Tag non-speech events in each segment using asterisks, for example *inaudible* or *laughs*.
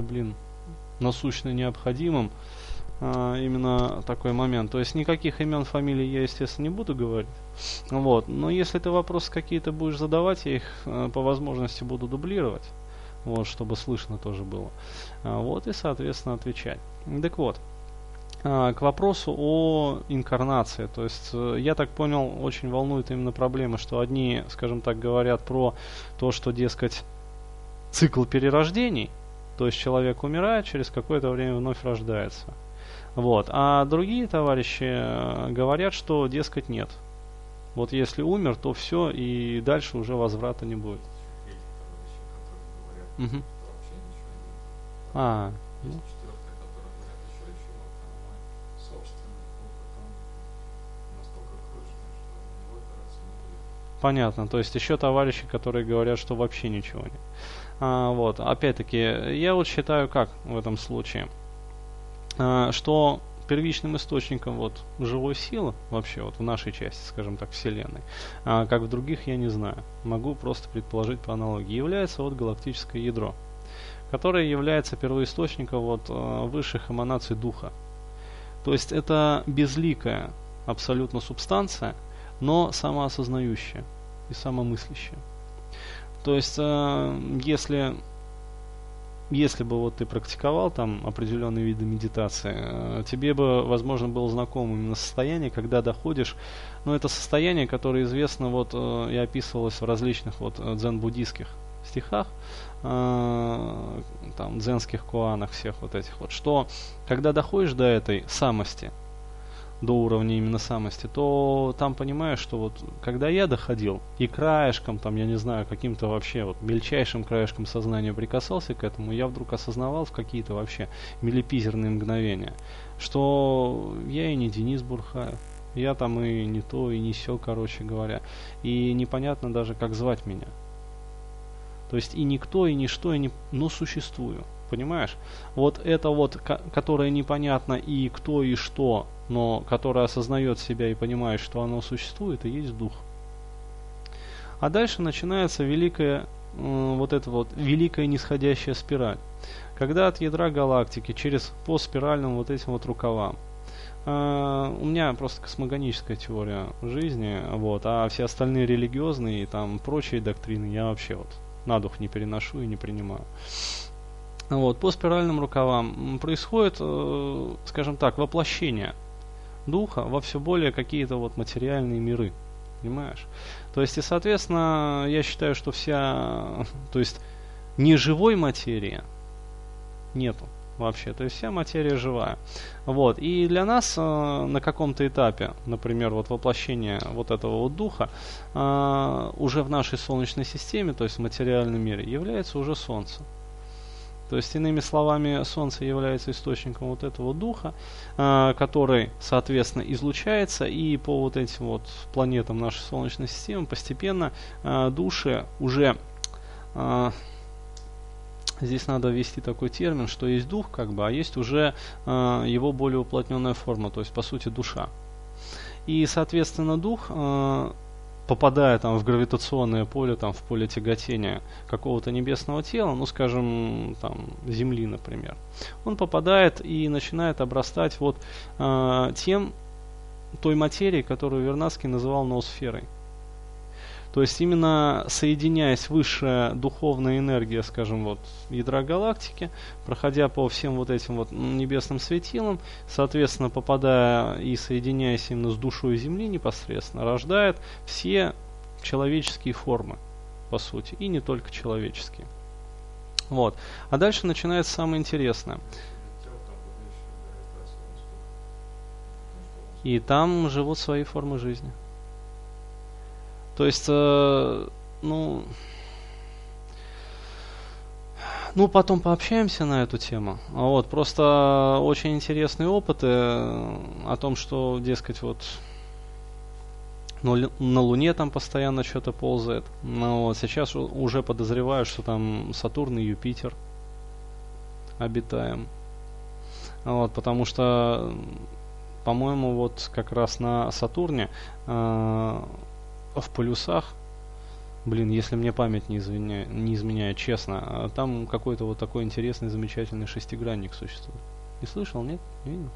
блин, насущно необходимым а, именно такой момент. То есть никаких имен, фамилий я, естественно, не буду говорить. Вот. Но если ты вопросы какие-то будешь задавать, я их а, по возможности буду дублировать. Вот, чтобы слышно тоже было. А, вот, и, соответственно, отвечать. Так вот, а, к вопросу о инкарнации. То есть, э, я так понял, очень волнует именно проблема, что одни, скажем так, говорят про то, что, дескать, цикл перерождений, то есть человек умирает, через какое-то время вновь рождается. Вот. А другие товарищи э, говорят, что, дескать, нет. Вот если умер, то все, и дальше уже возврата не будет. Угу. А, ну. Понятно. То есть еще товарищи, которые говорят, что вообще ничего нет. А, вот. Опять-таки, я вот считаю как в этом случае, а, что первичным источником вот живой силы вообще вот в нашей части, скажем так, Вселенной, а как в других я не знаю. Могу просто предположить по аналогии. Является вот галактическое ядро, которое является первоисточником вот а, высших эманаций духа. То есть это безликая абсолютно субстанция, но самоосознающая и самомыслящая. То есть, э, если если бы вот ты практиковал там определенные виды медитации, э, тебе бы, возможно, было знакомо именно состояние, когда доходишь, ну, это состояние, которое известно вот э, и описывалось в различных вот дзен-буддийских стихах, там, дзенских куанах всех вот этих вот, что когда доходишь до этой самости, до уровня именно самости, то там понимаешь, что вот когда я доходил и краешком, там, я не знаю, каким-то вообще вот мельчайшим краешком сознания прикасался к этому, я вдруг осознавал в какие-то вообще милипизерные мгновения, что я и не Денис Бурхаев, я там и не то, и не все, короче говоря. И непонятно даже, как звать меня. То есть и никто, и ничто, и не... но существую. Понимаешь? Вот это вот, которое непонятно и кто, и что, но которое осознает себя и понимает, что оно существует, и есть дух. А дальше начинается великая, э, вот эта вот великая нисходящая спираль. Когда от ядра галактики через по спиральным вот этим вот рукавам Uh, у меня просто космогоническая теория жизни, вот, а все остальные религиозные и там прочие доктрины я вообще вот на дух не переношу и не принимаю. Вот, по спиральным рукавам происходит, э, скажем так, воплощение духа во все более какие-то вот материальные миры. Понимаешь? То есть, и, соответственно, я считаю, что вся, *laughs* то есть, неживой материи нету вообще. То есть вся материя живая. Вот. И для нас э, на каком-то этапе, например, вот воплощение вот этого вот духа, э, уже в нашей Солнечной системе, то есть в материальном мире, является уже Солнце. То есть, иными словами, Солнце является источником вот этого духа, э, который, соответственно, излучается, и по вот этим вот планетам нашей Солнечной системы постепенно э, души уже... Э, здесь надо ввести такой термин, что есть дух, как бы, а есть уже э, его более уплотненная форма, то есть, по сути, душа. И, соответственно, дух попадая там в гравитационное поле, там в поле тяготения какого-то небесного тела, ну скажем, там Земли, например, он попадает и начинает обрастать вот э, тем той материей, которую Вернадский называл ноосферой. То есть именно соединяясь высшая духовная энергия, скажем, вот ядра галактики, проходя по всем вот этим вот небесным светилам, соответственно, попадая и соединяясь именно с душой Земли непосредственно, рождает все человеческие формы, по сути, и не только человеческие. Вот. А дальше начинается самое интересное. И там живут свои формы жизни. То есть, э, ну, ну, потом пообщаемся на эту тему. Вот, просто очень интересные опыты о том, что, дескать, вот ну, на Луне там постоянно что-то ползает. Но вот сейчас уже подозреваю, что там Сатурн и Юпитер обитаем. Вот, потому что, по-моему, вот как раз на Сатурне э, в полюсах Блин, если мне память не, извиня... не изменяет, честно, а там какой-то вот такой интересный, замечательный шестигранник существует. Не слышал, нет? Не видел?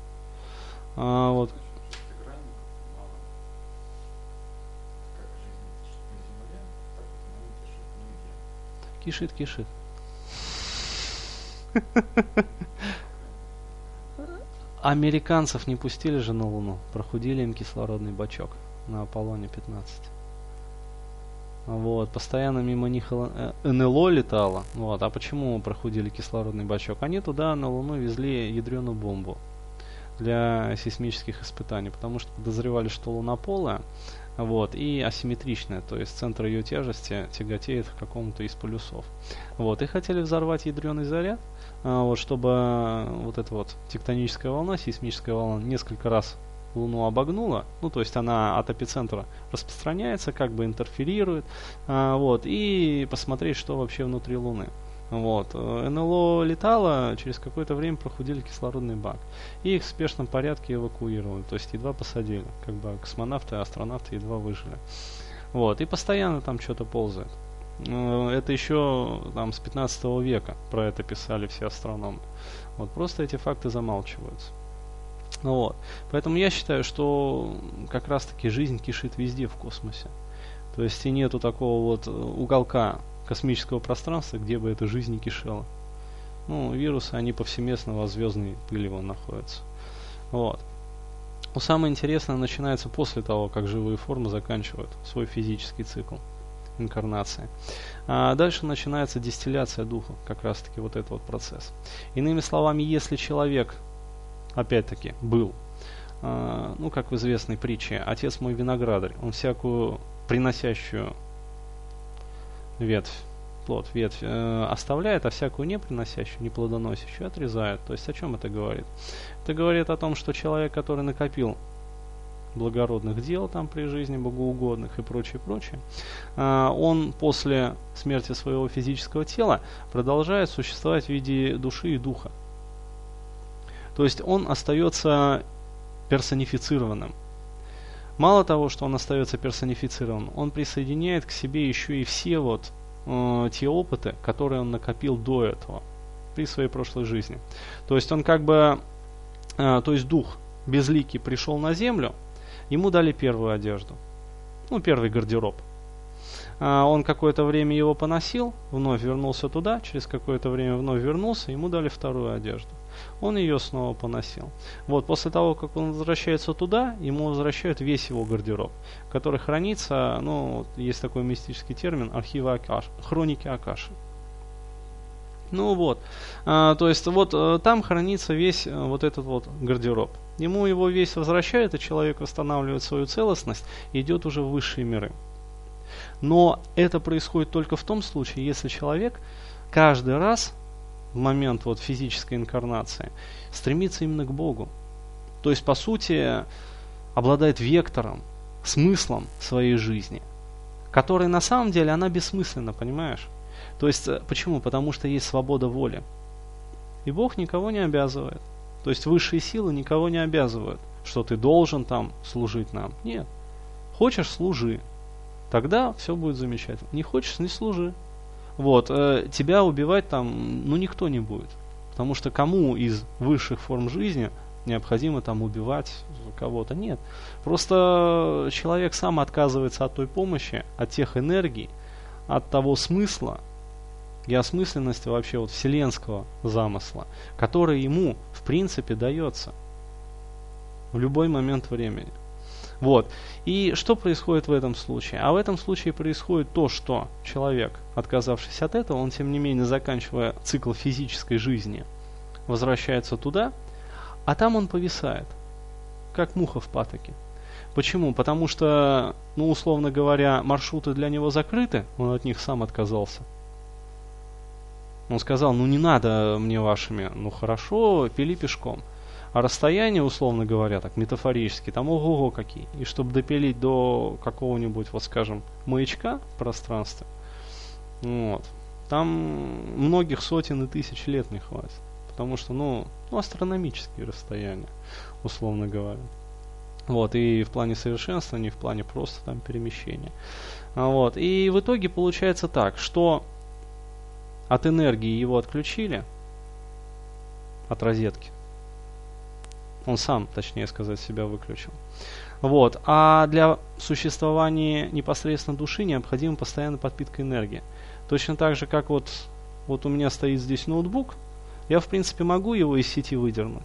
А, вот. Кишит, кишит. Американцев не пустили же на Луну, прохудили им кислородный бачок на Аполлоне 15. Вот, постоянно мимо них э, НЛО летало. Вот, а почему прохудили кислородный бачок? Они туда на Луну везли ядреную бомбу для сейсмических испытаний, потому что подозревали, что Луна полая, вот, и асимметричная, то есть центр ее тяжести тяготеет к какому-то из полюсов. Вот, и хотели взорвать ядреный заряд, а, вот, чтобы вот эта вот тектоническая волна, сейсмическая волна несколько раз Луну обогнула, ну то есть она от эпицентра распространяется, как бы интерферирует, а, вот, и посмотреть, что вообще внутри Луны. Вот. НЛО летало, через какое-то время прохудили кислородный бак. И их в спешном порядке эвакуировали. То есть едва посадили. Как бы космонавты астронавты едва выжили. Вот. И постоянно там что-то ползает. Э, это еще там с 15 века про это писали все астрономы. Вот просто эти факты замалчиваются. Ну вот. Поэтому я считаю, что как раз таки жизнь кишит везде в космосе. То есть и нету такого вот уголка космического пространства, где бы эта жизнь не кишела. Ну, вирусы, они повсеместно во звездной пыли вон находятся. Вот. Но самое интересное начинается после того, как живые формы заканчивают свой физический цикл инкарнации. А дальше начинается дистилляция духа, как раз таки вот этот вот процесс. Иными словами, если человек, опять-таки, был, а, ну, как в известной притче, отец мой виноградарь, он всякую приносящую ветвь, плод, ветвь э, оставляет, а всякую не приносящую, не плодоносящую отрезает. То есть о чем это говорит? Это говорит о том, что человек, который накопил благородных дел там при жизни, богоугодных и прочее, прочее, э, он после смерти своего физического тела продолжает существовать в виде души и духа. То есть он остается персонифицированным. Мало того, что он остается персонифицирован, он присоединяет к себе еще и все вот э, те опыты, которые он накопил до этого, при своей прошлой жизни. То есть он как бы, э, то есть дух безликий пришел на землю, ему дали первую одежду, ну первый гардероб. А он какое-то время его поносил, вновь вернулся туда, через какое-то время вновь вернулся, ему дали вторую одежду он ее снова поносил. Вот, после того, как он возвращается туда, ему возвращают весь его гардероб, который хранится, ну, есть такой мистический термин, архивы Акаш, хроники Акаши. Ну вот, а, то есть вот а, там хранится весь а, вот этот вот гардероб. Ему его весь возвращают, и человек восстанавливает свою целостность идет уже в высшие миры. Но это происходит только в том случае, если человек каждый раз момент вот физической инкарнации, стремится именно к Богу. То есть, по сути, обладает вектором, смыслом своей жизни, который на самом деле она бессмысленна, понимаешь? То есть, э, почему? Потому что есть свобода воли. И Бог никого не обязывает. То есть высшие силы никого не обязывают, что ты должен там служить нам. Нет. Хочешь, служи. Тогда все будет замечательно. Не хочешь, не служи. Вот, э, тебя убивать там, ну, никто не будет. Потому что кому из высших форм жизни необходимо там убивать кого-то? Нет. Просто человек сам отказывается от той помощи, от тех энергий, от того смысла и осмысленности вообще вот вселенского замысла, который ему, в принципе, дается в любой момент времени. Вот. И что происходит в этом случае? А в этом случае происходит то, что человек, отказавшись от этого, он тем не менее, заканчивая цикл физической жизни, возвращается туда, а там он повисает, как муха в патоке. Почему? Потому что, ну, условно говоря, маршруты для него закрыты, он от них сам отказался. Он сказал, ну не надо мне вашими, ну хорошо, пили пешком. А расстояние, условно говоря, так метафорически, там ого-го какие. И чтобы допилить до какого-нибудь, вот скажем, маячка в пространстве, вот, там многих сотен и тысяч лет не хватит. Потому что, ну, ну астрономические расстояния, условно говоря. Вот, и в плане совершенствования, и в плане просто там перемещения. А, вот, и в итоге получается так, что от энергии его отключили, от розетки. Он сам, точнее сказать, себя выключил. Вот. А для существования непосредственно души необходима постоянная подпитка энергии. Точно так же, как вот, вот у меня стоит здесь ноутбук, я в принципе могу его из сети выдернуть.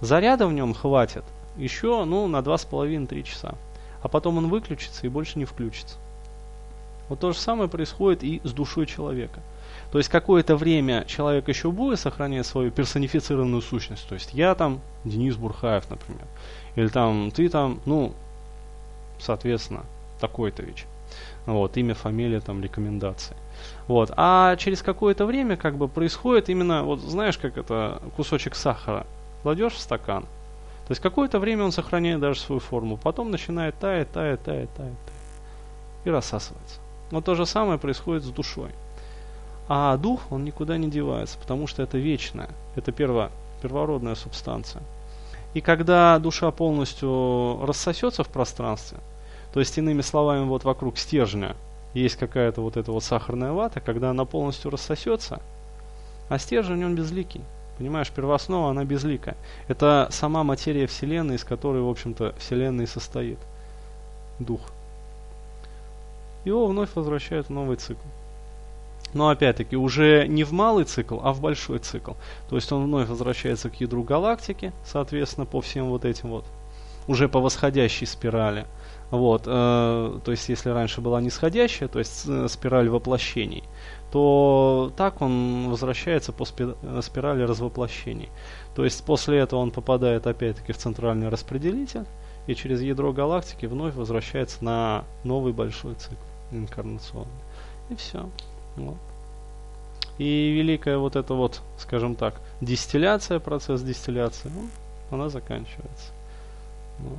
Заряда в нем хватит еще ну, на 2,5-3 часа. А потом он выключится и больше не включится. Вот то же самое происходит и с душой человека. То есть какое-то время человек еще будет сохранять свою персонифицированную сущность. То есть я там Денис Бурхаев, например. Или там ты там, ну, соответственно, такой-то ВИЧ. Вот, имя, фамилия, там, рекомендации. Вот. А через какое-то время как бы происходит именно, вот знаешь, как это кусочек сахара кладешь в стакан. То есть какое-то время он сохраняет даже свою форму, потом начинает таять, таять, таять, таять, таять и рассасывается. Но то же самое происходит с душой. А дух, он никуда не девается, потому что это вечное, это перво, первородная субстанция. И когда душа полностью рассосется в пространстве, то есть иными словами вот вокруг стержня есть какая-то вот эта вот сахарная вата, когда она полностью рассосется, а стержень он безликий. Понимаешь, первооснова, она безликая. Это сама материя Вселенной, из которой, в общем-то, Вселенная и состоит. Дух. Его вновь возвращают в новый цикл. Но опять-таки уже не в малый цикл, а в большой цикл. То есть он вновь возвращается к ядру галактики, соответственно, по всем вот этим вот, уже по восходящей спирали. Вот, э, то есть если раньше была нисходящая, то есть э, спираль воплощений, то так он возвращается по э, спирали развоплощений. То есть после этого он попадает опять-таки в центральный распределитель и через ядро галактики вновь возвращается на новый большой цикл инкарнационный. И все. Вот. И великая вот эта вот, скажем так, дистилляция, процесс дистилляции, ну, она заканчивается. Вот.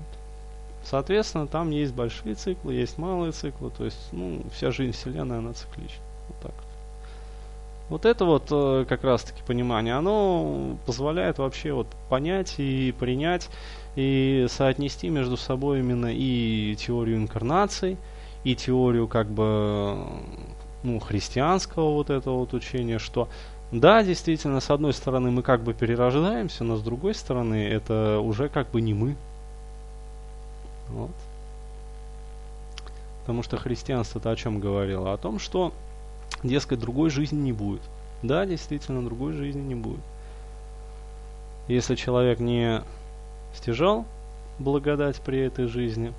Соответственно, там есть большие циклы, есть малые циклы, то есть, ну, вся жизнь Вселенной, она циклична. Вот так вот. Вот это вот э, как раз-таки понимание, оно позволяет вообще вот понять и принять и соотнести между собой именно и теорию инкарнаций, и теорию как бы ну, христианского вот этого вот учения, что да, действительно, с одной стороны мы как бы перерождаемся, но с другой стороны это уже как бы не мы. Вот. Потому что христианство-то о чем говорило? О том, что, дескать, другой жизни не будет. Да, действительно, другой жизни не будет. Если человек не стяжал благодать при этой жизни,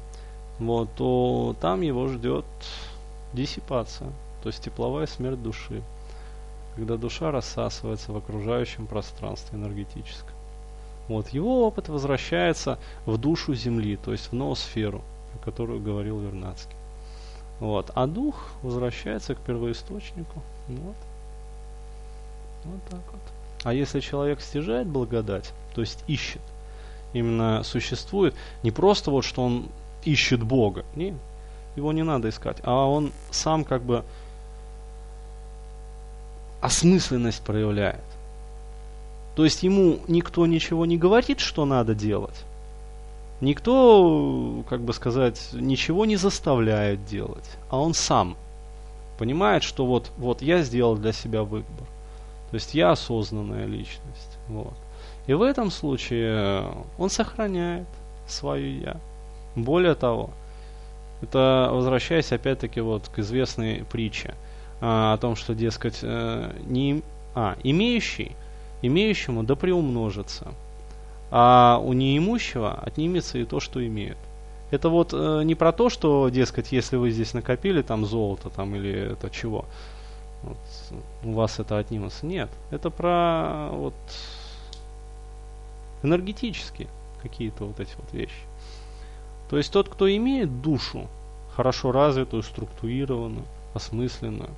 вот, то там его ждет диссипация, то есть тепловая смерть души, когда душа рассасывается в окружающем пространстве энергетическом. Вот, его опыт возвращается в душу Земли, то есть в ноосферу, о которой говорил Вернадский. Вот, а дух возвращается к первоисточнику. Вот. Вот так вот. А если человек стяжает благодать, то есть ищет, именно существует, не просто вот, что он ищет Бога, не, его не надо искать, а он сам как бы осмысленность проявляет. То есть ему никто ничего не говорит, что надо делать. Никто, как бы сказать, ничего не заставляет делать, а он сам понимает, что вот, вот я сделал для себя выбор. То есть я осознанная личность. Вот. И в этом случае он сохраняет свое я. Более того, это возвращаясь опять-таки вот к известной притче а, о том, что, дескать, э, не, а, имеющий, имеющему да приумножится, а у неимущего отнимется и то, что имеет. Это вот э, не про то, что, дескать, если вы здесь накопили там золото там или это чего, вот, у вас это отнимется. Нет, это про вот энергетические какие-то вот эти вот вещи. То есть тот, кто имеет душу, хорошо развитую, структурированную, осмысленную,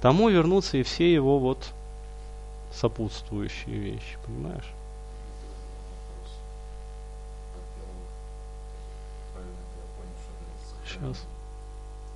тому вернутся и все его вот сопутствующие вещи, понимаешь? Сейчас.